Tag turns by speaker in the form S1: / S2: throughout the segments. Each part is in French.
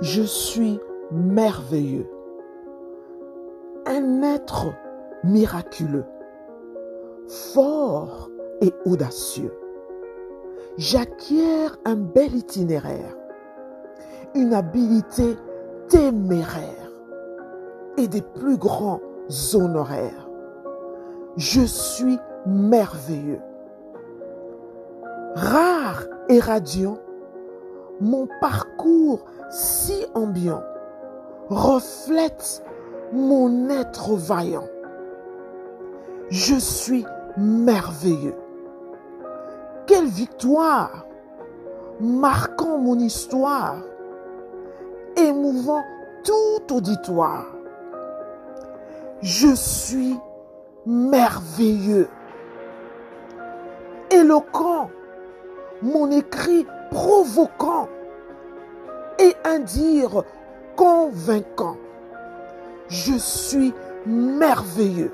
S1: Je suis merveilleux. Un être miraculeux, fort et audacieux. J'acquiers un bel itinéraire, une habileté téméraire et des plus grands honoraires. Je suis merveilleux. Rare et radiant, mon parcours si ambiant reflète mon être vaillant. Je suis merveilleux. Quelle victoire, marquant mon histoire, émouvant tout auditoire. Je suis merveilleux. Éloquent, mon écrit provoquant et un dire convaincant. Je suis merveilleux.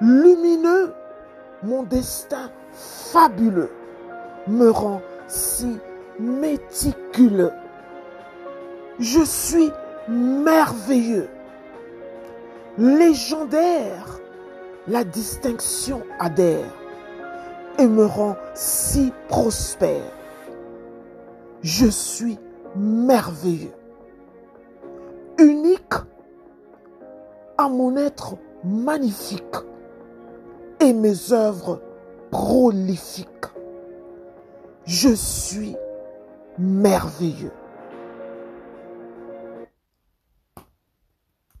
S1: Lumineux, mon destin fabuleux me rend si méticuleux. Je suis merveilleux. Légendaire, la distinction adhère et me rend si prospère. Je suis merveilleux. Unique à mon être magnifique et mes œuvres prolifiques. Je suis merveilleux.